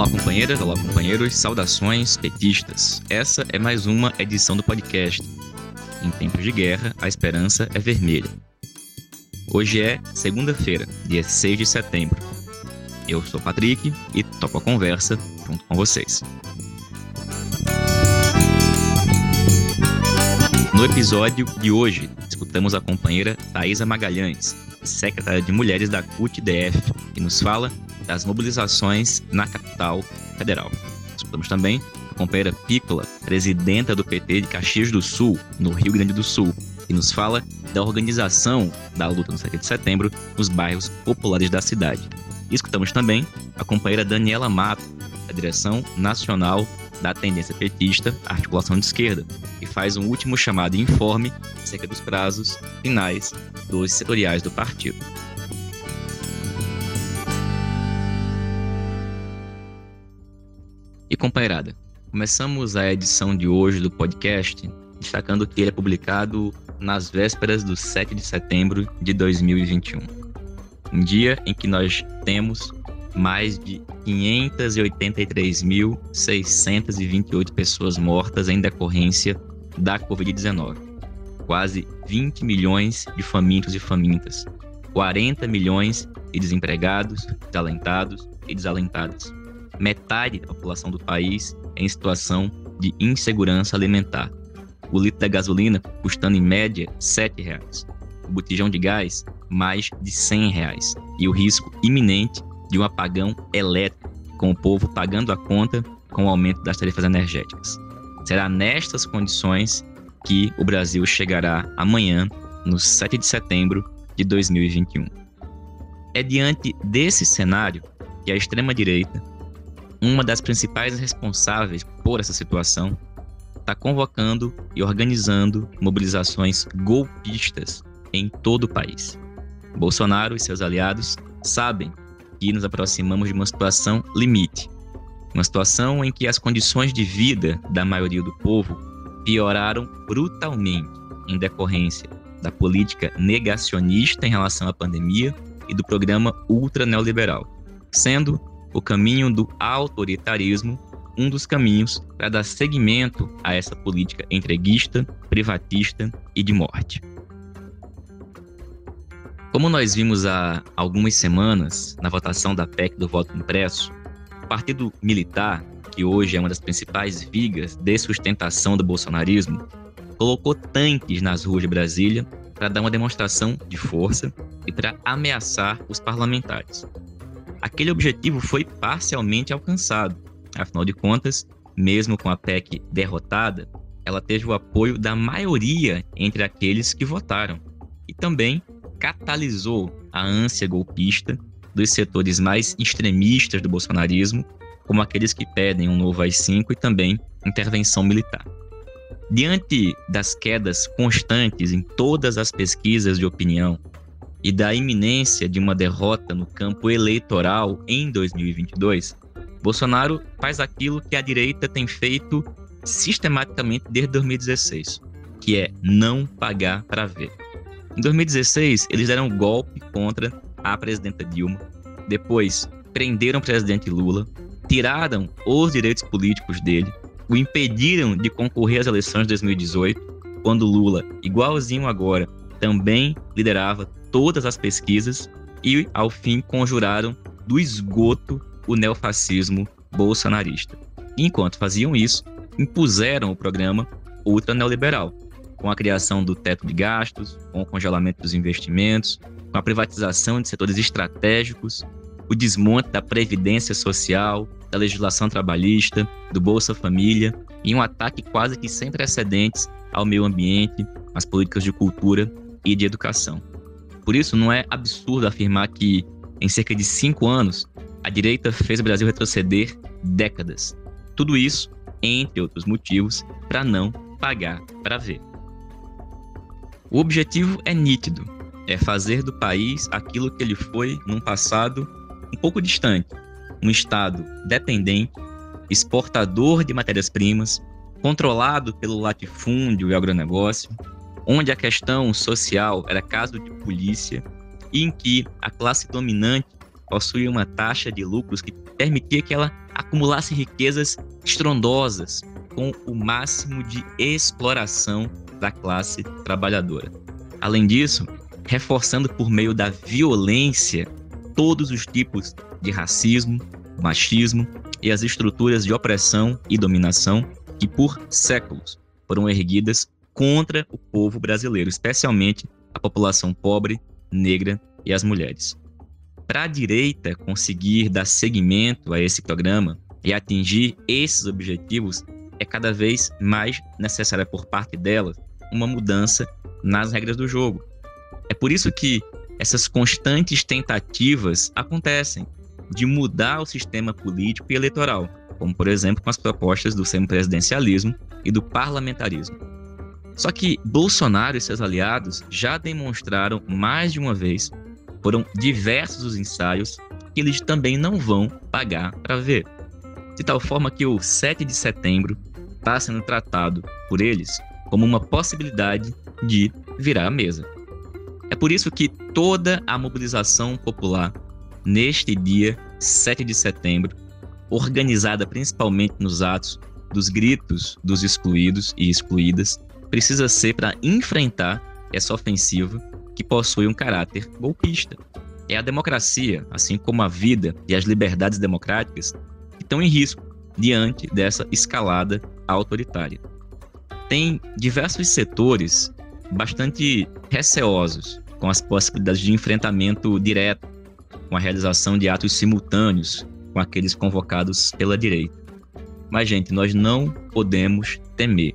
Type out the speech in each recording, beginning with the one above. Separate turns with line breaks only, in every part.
Olá, companheiras, olá, companheiros, saudações petistas. Essa é mais uma edição do podcast. Em tempos de guerra, a esperança é vermelha. Hoje é segunda-feira, dia 6 de setembro. Eu sou Patrick e topo a conversa junto com vocês. No episódio de hoje, escutamos a companheira Thaisa Magalhães, secretária de Mulheres da CUT-DF, que nos fala das mobilizações na capital federal. Escutamos também a companheira Pícola, presidenta do PT de Caxias do Sul, no Rio Grande do Sul, que nos fala da organização da luta no 7 de setembro nos bairros populares da cidade. Escutamos também a companheira Daniela Mato, da direção nacional da tendência petista, articulação de esquerda, e faz um último chamado e informe acerca dos prazos finais dos setoriais do partido. Companheirada, começamos a edição de hoje do podcast destacando que ele é publicado nas vésperas do 7 de setembro de 2021. Um dia em que nós temos mais de 583.628 pessoas mortas em decorrência da Covid-19. Quase 20 milhões de famintos e famintas. 40 milhões de desempregados, desalentados e desalentadas metade da população do país em situação de insegurança alimentar. O litro da gasolina custando em média R$ 7,00. O botijão de gás, mais de 100,00 reais. E o risco iminente de um apagão elétrico, com o povo pagando a conta com o aumento das tarifas energéticas. Será nestas condições que o Brasil chegará amanhã, no 7 de setembro de 2021. É diante desse cenário que a extrema-direita uma das principais responsáveis por essa situação, está convocando e organizando mobilizações golpistas em todo o país. Bolsonaro e seus aliados sabem que nos aproximamos de uma situação limite, uma situação em que as condições de vida da maioria do povo pioraram brutalmente em decorrência da política negacionista em relação à pandemia e do programa ultra neoliberal, sendo o caminho do autoritarismo um dos caminhos para dar seguimento a essa política entreguista, privatista e de morte. Como nós vimos há algumas semanas na votação da PEC do voto impresso, o Partido Militar, que hoje é uma das principais vigas de sustentação do bolsonarismo, colocou tanques nas ruas de Brasília para dar uma demonstração de força e para ameaçar os parlamentares aquele objetivo foi parcialmente alcançado. Afinal de contas, mesmo com a PEC derrotada, ela teve o apoio da maioria entre aqueles que votaram e também catalisou a ânsia golpista dos setores mais extremistas do bolsonarismo, como aqueles que pedem um novo AI-5 e também intervenção militar. Diante das quedas constantes em todas as pesquisas de opinião e da iminência de uma derrota no campo eleitoral em 2022, Bolsonaro faz aquilo que a direita tem feito sistematicamente desde 2016, que é não pagar para ver. Em 2016, eles deram um golpe contra a presidenta Dilma, depois prenderam o presidente Lula, tiraram os direitos políticos dele, o impediram de concorrer às eleições de 2018, quando Lula, igualzinho agora, também liderava todas as pesquisas e, ao fim, conjuraram do esgoto o neofascismo bolsonarista. Enquanto faziam isso, impuseram o programa ultra neoliberal, com a criação do teto de gastos, com o congelamento dos investimentos, com a privatização de setores estratégicos, o desmonte da previdência social, da legislação trabalhista, do Bolsa Família e um ataque quase que sem precedentes ao meio ambiente, às políticas de cultura e de educação. Por isso, não é absurdo afirmar que, em cerca de cinco anos, a direita fez o Brasil retroceder décadas. Tudo isso, entre outros motivos, para não pagar para ver. O objetivo é nítido: é fazer do país aquilo que ele foi num passado um pouco distante um Estado dependente, exportador de matérias-primas, controlado pelo latifúndio e agronegócio, onde a questão social era caso de polícia e em que a classe dominante possuía uma taxa de lucros que permitia que ela acumulasse riquezas estrondosas com o máximo de exploração da classe trabalhadora. Além disso, reforçando por meio da violência todos os tipos de racismo, machismo e as estruturas de opressão e dominação que por séculos foram erguidas contra o povo brasileiro, especialmente a população pobre, negra e as mulheres. Para a direita conseguir dar seguimento a esse programa e atingir esses objetivos, é cada vez mais necessária por parte dela uma mudança nas regras do jogo. É por isso que essas constantes tentativas acontecem de mudar o sistema político e eleitoral, como por exemplo com as propostas do semipresidencialismo e do parlamentarismo. Só que Bolsonaro e seus aliados já demonstraram mais de uma vez, foram diversos os ensaios que eles também não vão pagar para ver. De tal forma que o 7 de setembro está sendo tratado por eles como uma possibilidade de virar a mesa. É por isso que toda a mobilização popular neste dia 7 de setembro, organizada principalmente nos atos dos gritos dos excluídos e excluídas, precisa ser para enfrentar essa ofensiva que possui um caráter golpista. É a democracia, assim como a vida e as liberdades democráticas, que estão em risco diante dessa escalada autoritária. Tem diversos setores bastante receosos com as possibilidades de enfrentamento direto, com a realização de atos simultâneos com aqueles convocados pela direita. Mas, gente, nós não podemos temer.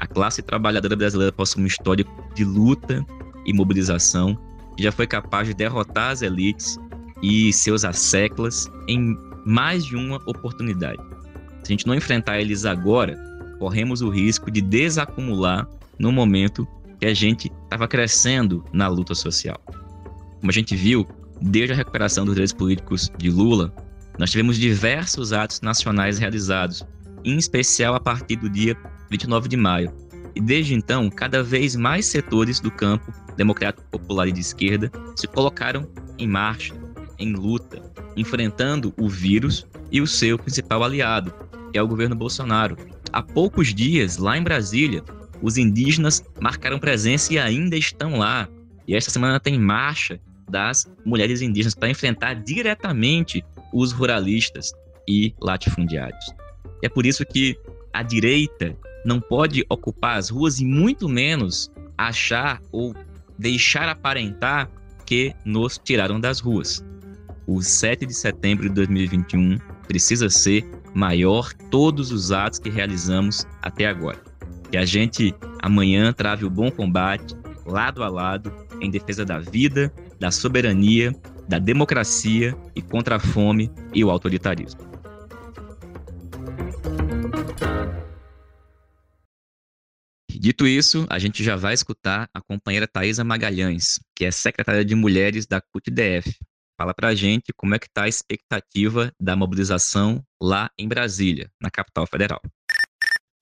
A classe trabalhadora brasileira possui uma história de luta e mobilização que já foi capaz de derrotar as elites e seus asseclas em mais de uma oportunidade. Se a gente não enfrentar eles agora, corremos o risco de desacumular no momento que a gente estava crescendo na luta social. Como a gente viu, desde a recuperação dos direitos políticos de Lula, nós tivemos diversos atos nacionais realizados, em especial a partir do dia 29 de maio. E desde então, cada vez mais setores do campo democrático popular e de esquerda se colocaram em marcha, em luta, enfrentando o vírus e o seu principal aliado, que é o governo Bolsonaro. Há poucos dias, lá em Brasília, os indígenas marcaram presença e ainda estão lá. E esta semana tem marcha das mulheres indígenas para enfrentar diretamente os ruralistas e latifundiários. É por isso que a direita não pode ocupar as ruas e muito menos achar ou deixar aparentar que nos tiraram das ruas. O 7 de setembro de 2021 precisa ser maior todos os atos que realizamos até agora. Que a gente amanhã trave o bom combate, lado a lado, em defesa da vida, da soberania, da democracia e contra a fome e o autoritarismo. Dito isso, a gente já vai escutar a companheira Thaisa Magalhães, que é secretária de Mulheres da CUT-DF. Fala pra gente como é que está a expectativa da mobilização lá em Brasília, na capital federal.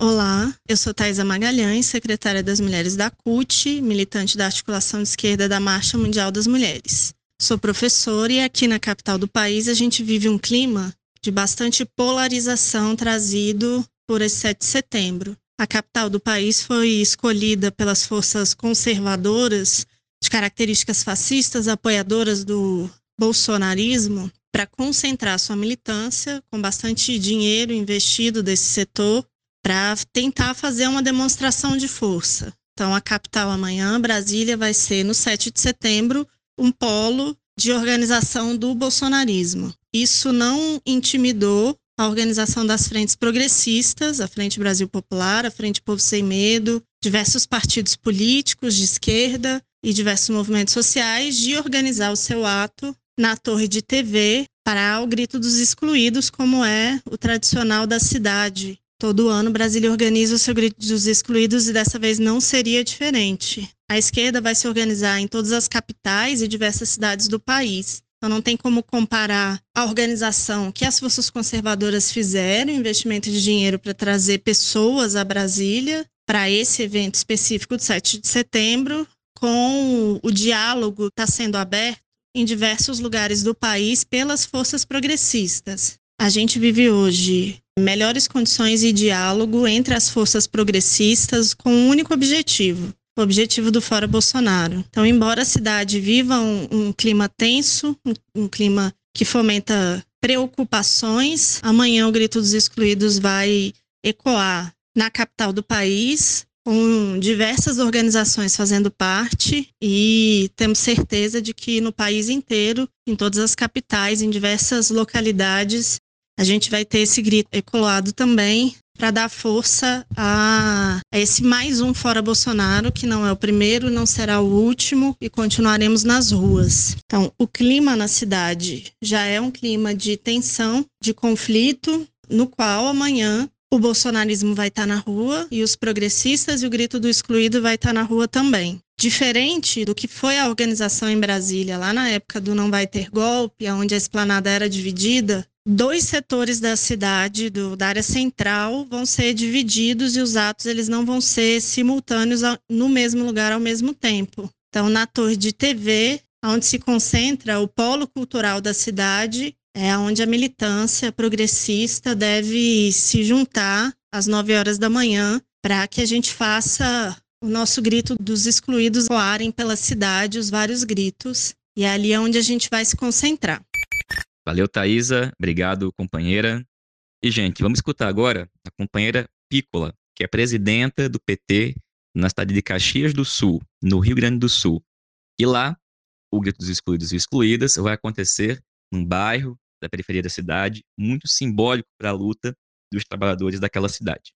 Olá, eu sou Thaisa Magalhães, secretária das Mulheres da CUT, militante da articulação de esquerda da Marcha Mundial das Mulheres. Sou professora e aqui na capital do país a gente vive um clima de bastante polarização trazido por esse 7 de setembro. A capital do país foi escolhida pelas forças conservadoras de características fascistas, apoiadoras do bolsonarismo, para concentrar sua militância com bastante dinheiro investido desse setor para tentar fazer uma demonstração de força. Então, a capital amanhã, Brasília, vai ser no 7 de setembro um polo de organização do bolsonarismo. Isso não intimidou a organização das frentes progressistas, a Frente Brasil Popular, a Frente Povo Sem Medo, diversos partidos políticos de esquerda e diversos movimentos sociais de organizar o seu ato na torre de TV para o grito dos excluídos, como é o tradicional da cidade, Todo ano, Brasília organiza o seu grito dos excluídos e dessa vez não seria diferente. A esquerda vai se organizar em todas as capitais e diversas cidades do país. Então não tem como comparar a organização que as forças conservadoras fizeram, investimento de dinheiro para trazer pessoas a Brasília para esse evento específico do 7 de setembro, com o diálogo está sendo aberto em diversos lugares do país pelas forças progressistas. A gente vive hoje melhores condições e diálogo entre as forças progressistas com um único objetivo, o objetivo do Fora Bolsonaro. Então, embora a cidade viva um, um clima tenso, um, um clima que fomenta preocupações, amanhã o Grito dos Excluídos vai ecoar na capital do país, com diversas organizações fazendo parte e temos certeza de que no país inteiro, em todas as capitais, em diversas localidades, a gente vai ter esse grito ecoado também para dar força a, esse mais um fora Bolsonaro, que não é o primeiro, não será o último, e continuaremos nas ruas. Então, o clima na cidade já é um clima de tensão, de conflito, no qual amanhã o bolsonarismo vai estar na rua e os progressistas e o grito do excluído vai estar na rua também. Diferente do que foi a organização em Brasília lá na época do não vai ter golpe, onde a esplanada era dividida, dois setores da cidade, do, da área central, vão ser divididos e os atos eles não vão ser simultâneos no mesmo lugar ao mesmo tempo. Então, na torre de TV, onde se concentra o polo cultural da cidade, é onde a militância progressista deve se juntar às 9 horas da manhã para que a gente faça o nosso grito dos excluídos voarem pela cidade, os vários gritos, e é ali é onde a gente vai se concentrar.
Valeu, Thaisa. Obrigado, companheira. E, gente, vamos escutar agora a companheira Pícola, que é presidenta do PT na cidade de Caxias do Sul, no Rio Grande do Sul. E lá, o Grito dos Excluídos e Excluídas vai acontecer num bairro da periferia da cidade, muito simbólico para a luta dos trabalhadores daquela cidade.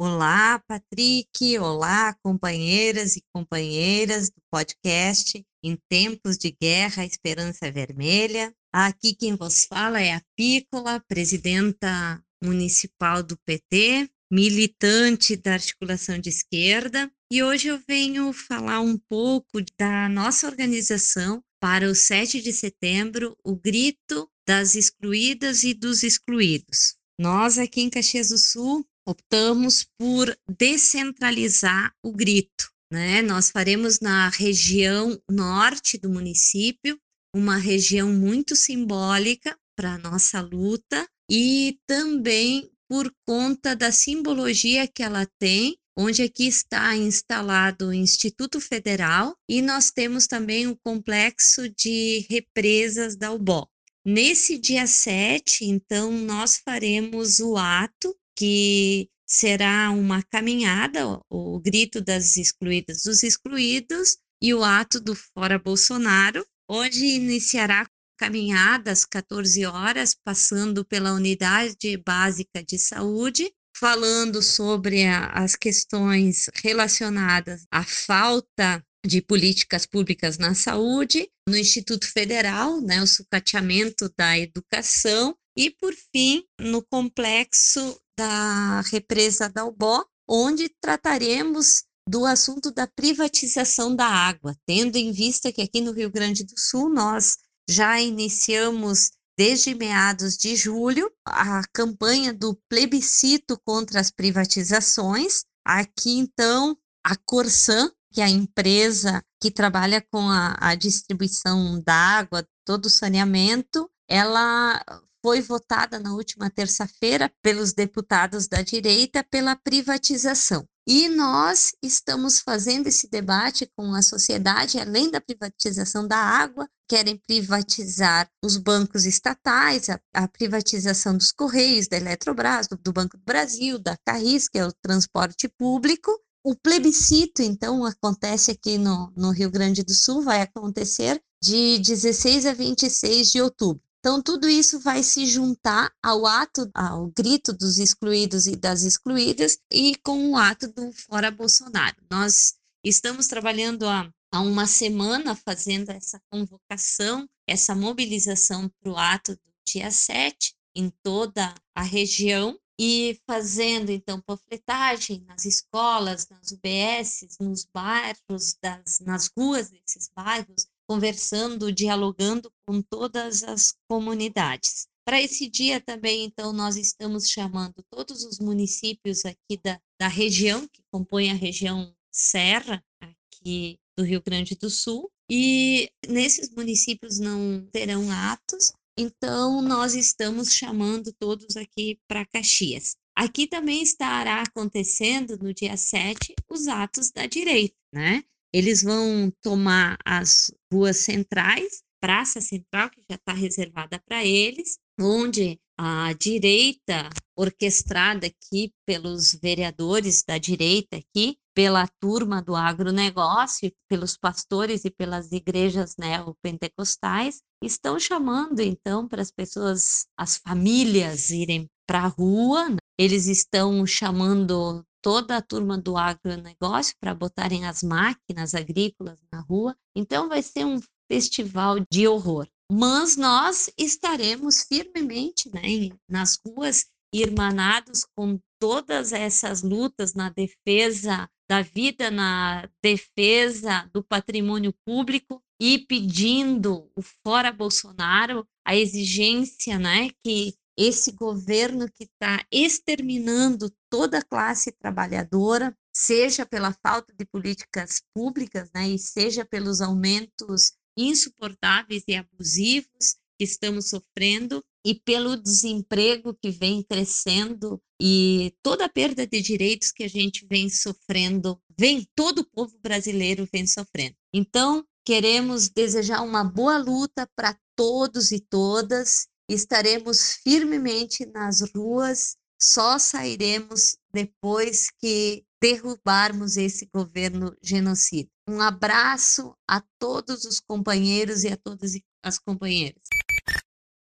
Olá, Patrick. Olá, companheiras e companheiras do podcast Em Tempos de Guerra, Esperança Vermelha. Aqui quem vos fala é a Pícola, presidenta municipal do PT, militante da articulação de esquerda, e hoje eu venho falar um pouco da nossa organização para o 7 de setembro, o grito das excluídas e dos excluídos. Nós aqui em Caxias do Sul optamos por descentralizar o grito. Né? Nós faremos na região norte do município, uma região muito simbólica para a nossa luta e também por conta da simbologia que ela tem, onde aqui está instalado o Instituto Federal e nós temos também o complexo de represas da UBO. Nesse dia 7, então, nós faremos o ato, que será uma caminhada, o grito das excluídas dos excluídos, e o ato do Fora Bolsonaro, onde iniciará caminhada às 14 horas, passando pela Unidade Básica de Saúde, falando sobre a, as questões relacionadas à falta de políticas públicas na saúde, no Instituto Federal, né, o sucateamento da educação, e, por fim, no complexo da represa da Ubó, onde trataremos do assunto da privatização da água, tendo em vista que aqui no Rio Grande do Sul nós já iniciamos desde meados de julho a campanha do plebiscito contra as privatizações. Aqui então a Corsan, que é a empresa que trabalha com a, a distribuição da água, todo o saneamento, ela foi votada na última terça-feira pelos deputados da direita pela privatização. E nós estamos fazendo esse debate com a sociedade, além da privatização da água, querem privatizar os bancos estatais, a, a privatização dos Correios, da Eletrobras, do, do Banco do Brasil, da Carris, que é o transporte público. O plebiscito, então, acontece aqui no, no Rio Grande do Sul, vai acontecer de 16 a 26 de outubro. Então, tudo isso vai se juntar ao ato, ao grito dos excluídos e das excluídas e com o ato do Fora Bolsonaro. Nós estamos trabalhando há, há uma semana fazendo essa convocação, essa mobilização para o ato do dia 7 em toda a região e fazendo então panfletagem nas escolas, nas UBSs, nos bairros, das, nas ruas desses bairros, conversando, dialogando com todas as comunidades. Para esse dia também, então, nós estamos chamando todos os municípios aqui da, da região, que compõem a região Serra, aqui do Rio Grande do Sul, e nesses municípios não terão atos, então nós estamos chamando todos aqui para Caxias. Aqui também estará acontecendo no dia 7 os atos da direita, né? Eles vão tomar as ruas centrais, Praça Central, que já está reservada para eles, onde a direita, orquestrada aqui pelos vereadores da direita aqui, pela turma do agronegócio, pelos pastores e pelas igrejas neopentecostais, estão chamando então para as pessoas, as famílias irem para a rua. Né? Eles estão chamando toda a turma do agronegócio para botarem as máquinas agrícolas na rua. Então vai ser um festival de horror. Mas nós estaremos firmemente né, nas ruas, irmanados com todas essas lutas na defesa da vida, na defesa do patrimônio público e pedindo o fora Bolsonaro, a exigência né, que esse governo que está exterminando toda a classe trabalhadora, seja pela falta de políticas públicas, né, e seja pelos aumentos insuportáveis e abusivos que estamos sofrendo e pelo desemprego que vem crescendo e toda a perda de direitos que a gente vem sofrendo, vem todo o povo brasileiro vem sofrendo. Então, queremos desejar uma boa luta para todos e todas estaremos firmemente nas ruas, só sairemos depois que derrubarmos esse governo genocida. Um abraço a todos os companheiros e a todas as companheiras.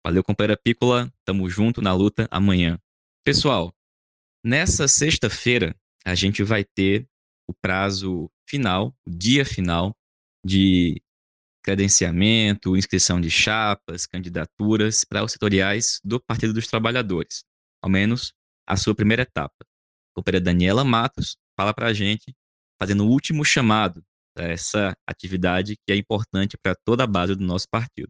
Valeu, companheira Pícola. Tamo junto na luta amanhã. Pessoal, nessa sexta-feira a gente vai ter o prazo final, o dia final de credenciamento, inscrição de chapas, candidaturas para os setoriais do Partido dos Trabalhadores, ao menos a sua primeira etapa. A companheira Daniela Matos fala para a gente, fazendo o último chamado para essa atividade que é importante para toda a base do nosso partido.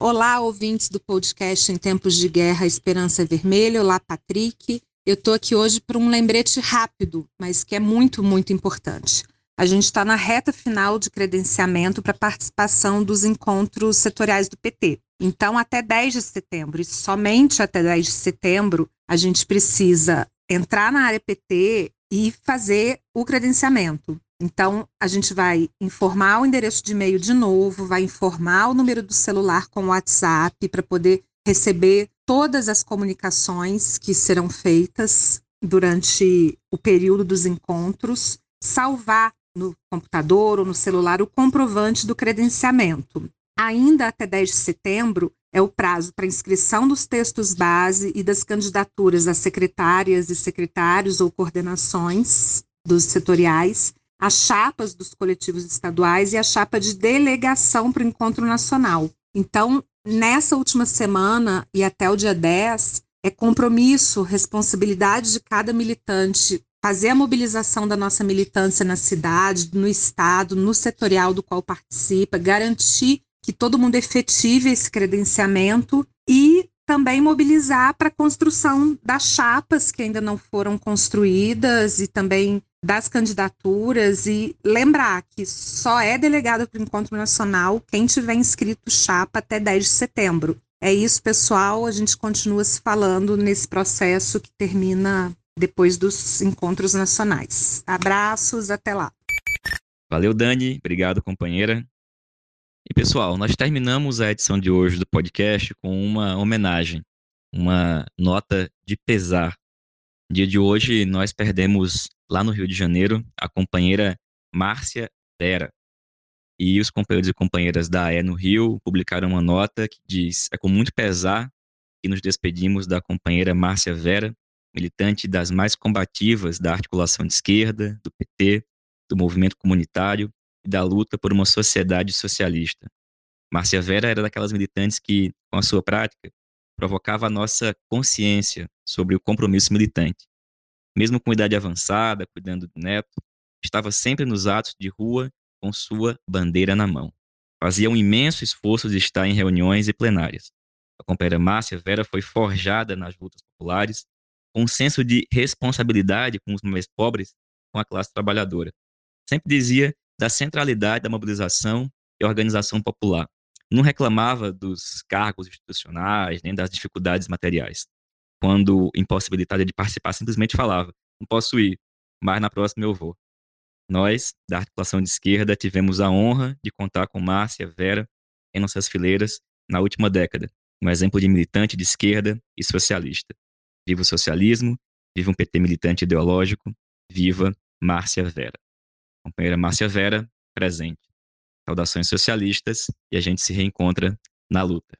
Olá, ouvintes do podcast Em Tempos de Guerra Esperança Vermelha. Olá, Patrick. Eu estou aqui hoje para um lembrete rápido, mas que é muito, muito importante. A gente está na reta final de credenciamento para participação dos encontros setoriais do PT. Então, até 10 de setembro, e somente até 10 de setembro, a gente precisa entrar na área PT e fazer o credenciamento. Então, a gente vai informar o endereço de e-mail de novo, vai informar o número do celular com o WhatsApp para poder receber todas as comunicações que serão feitas durante o período dos encontros, salvar no computador ou no celular o comprovante do credenciamento. Ainda até 10 de setembro é o prazo para inscrição dos textos base e das candidaturas a secretárias e secretários ou coordenações dos setoriais, as chapas dos coletivos estaduais e a chapa de delegação para o encontro nacional. Então, nessa última semana e até o dia 10, é compromisso, responsabilidade de cada militante fazer a mobilização da nossa militância na cidade, no estado, no setorial do qual participa, garantir que todo mundo efetive esse credenciamento e também mobilizar para a construção das chapas que ainda não foram construídas e também das candidaturas e lembrar que só é delegado para o encontro nacional quem tiver inscrito chapa até 10 de setembro. É isso, pessoal. A gente continua se falando nesse processo que termina depois dos encontros nacionais. Abraços, até lá.
Valeu, Dani. Obrigado, companheira. E pessoal, nós terminamos a edição de hoje do podcast com uma homenagem, uma nota de pesar. No dia de hoje, nós perdemos lá no Rio de Janeiro a companheira Márcia Vera. E os companheiros e companheiras da AE no Rio publicaram uma nota que diz: É com muito pesar que nos despedimos da companheira Márcia Vera, militante das mais combativas da articulação de esquerda, do PT, do movimento comunitário e da luta por uma sociedade socialista. Márcia Vera era daquelas militantes que, com a sua prática, provocava a nossa consciência sobre o compromisso militante. Mesmo com idade avançada, cuidando do neto, estava sempre nos atos de rua com sua bandeira na mão. Fazia um imenso esforço de estar em reuniões e plenárias. A companheira Márcia Vera foi forjada nas lutas populares um senso de responsabilidade com os mais pobres, com a classe trabalhadora. Sempre dizia da centralidade da mobilização e organização popular. não reclamava dos cargos institucionais, nem das dificuldades materiais. Quando impossibilitada de participar, simplesmente falava: não posso ir, mas na próxima eu vou. Nós, da articulação de esquerda, tivemos a honra de contar com Márcia Vera em nossas fileiras na última década, um exemplo de militante de esquerda e socialista. Viva o socialismo, viva um PT militante ideológico, viva Márcia Vera. Companheira Márcia Vera, presente. Saudações socialistas e a gente se reencontra na luta.